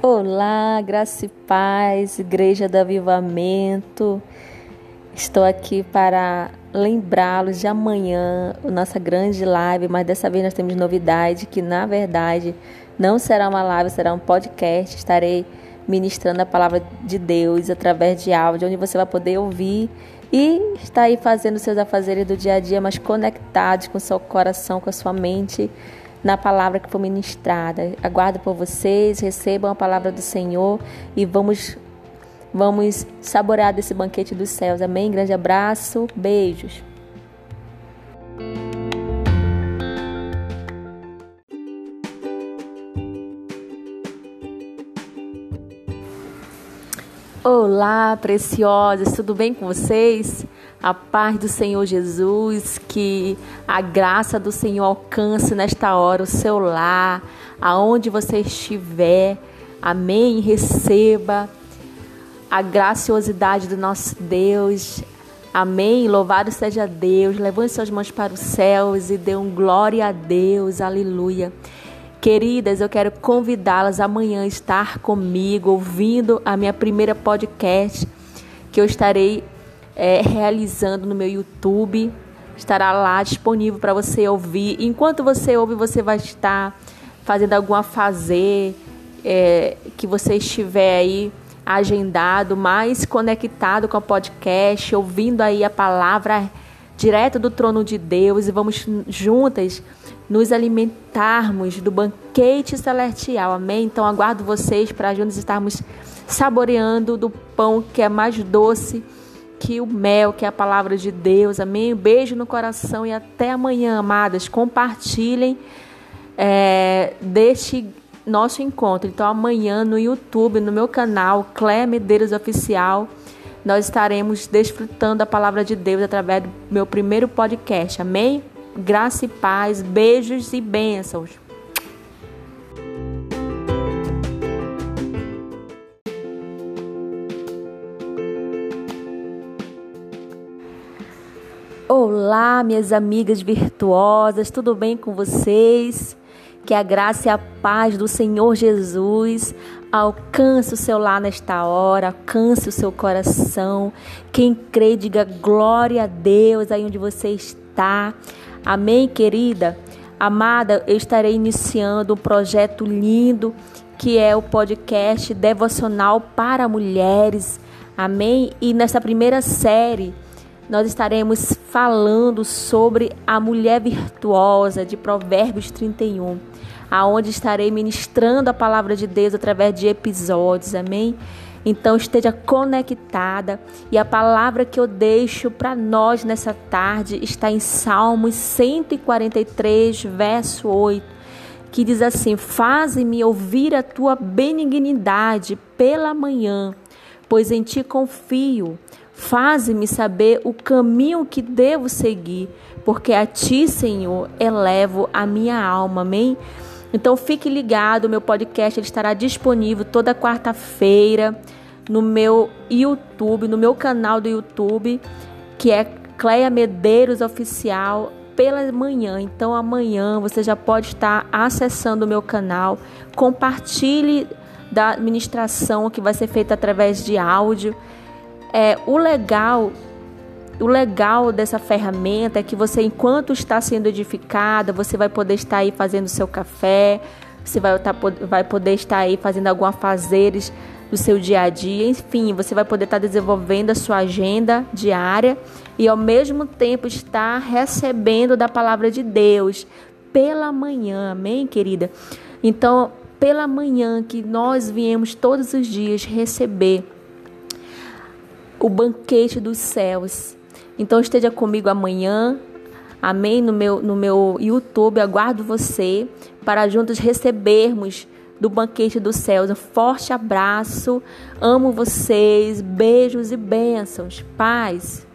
Olá, graça e paz, Igreja do Avivamento. Estou aqui para lembrá-los de amanhã, nossa grande live, mas dessa vez nós temos novidade que na verdade não será uma live, será um podcast. Estarei ministrando a palavra de Deus através de áudio, onde você vai poder ouvir e estar aí fazendo seus afazeres do dia a dia, mas conectados com seu coração, com a sua mente na palavra que foi ministrada. Aguardo por vocês, recebam a palavra do Senhor e vamos vamos saborear desse banquete dos céus. Amém. Grande abraço, beijos. Olá, preciosas, tudo bem com vocês? A paz do Senhor Jesus, que a graça do Senhor alcance nesta hora o seu lar, aonde você estiver. Amém. Receba a graciosidade do nosso Deus. Amém. Louvado seja Deus. Levante suas mãos para os céus e dê um glória a Deus. Aleluia. Queridas, eu quero convidá-las amanhã a estar comigo, ouvindo a minha primeira podcast, que eu estarei é, realizando no meu YouTube. Estará lá disponível para você ouvir. Enquanto você ouve, você vai estar fazendo alguma fazer é, que você estiver aí agendado, mais conectado com o podcast, ouvindo aí a palavra direto do trono de Deus e vamos juntas nos alimentarmos do banquete celestial. Amém? Então aguardo vocês para juntos estarmos saboreando do pão que é mais doce que o mel, que é a palavra de Deus. Amém? Um beijo no coração e até amanhã, amadas. Compartilhem é, deste nosso encontro. Então, amanhã no YouTube, no meu canal, Clé Medeiros Oficial, nós estaremos desfrutando a palavra de Deus através do meu primeiro podcast. Amém? Graça e paz, beijos e bênçãos. Olá, minhas amigas virtuosas, tudo bem com vocês? Que a graça e a paz do Senhor Jesus alcance o seu lar nesta hora, alcance o seu coração. Quem crê, diga glória a Deus aí onde você está. Amém, querida? Amada, eu estarei iniciando um projeto lindo que é o podcast devocional para mulheres. Amém? E nessa primeira série nós estaremos falando sobre a mulher virtuosa de Provérbios 31, aonde estarei ministrando a palavra de Deus através de episódios, amém? Então esteja conectada e a palavra que eu deixo para nós nessa tarde está em Salmos 143, verso 8, que diz assim: Faze-me ouvir a tua benignidade pela manhã, pois em ti confio. Faze-me saber o caminho que devo seguir, porque a ti, Senhor, elevo a minha alma. Amém? Então fique ligado, meu podcast ele estará disponível toda quarta-feira no meu YouTube, no meu canal do YouTube, que é Cleia Medeiros Oficial pela manhã. Então amanhã você já pode estar acessando o meu canal. Compartilhe da administração que vai ser feita através de áudio. É, o legal o legal dessa ferramenta é que você, enquanto está sendo edificada, você vai poder estar aí fazendo seu café, você vai, tá, vai poder estar aí fazendo alguns fazeres do seu dia a dia, enfim, você vai poder estar desenvolvendo a sua agenda diária e ao mesmo tempo estar recebendo da palavra de Deus pela manhã, amém, querida? Então, pela manhã que nós viemos todos os dias receber o banquete dos céus. Então esteja comigo amanhã, amém, no meu, no meu YouTube, aguardo você para juntos recebermos do banquete dos céus. Um forte abraço, amo vocês, beijos e bênçãos, paz.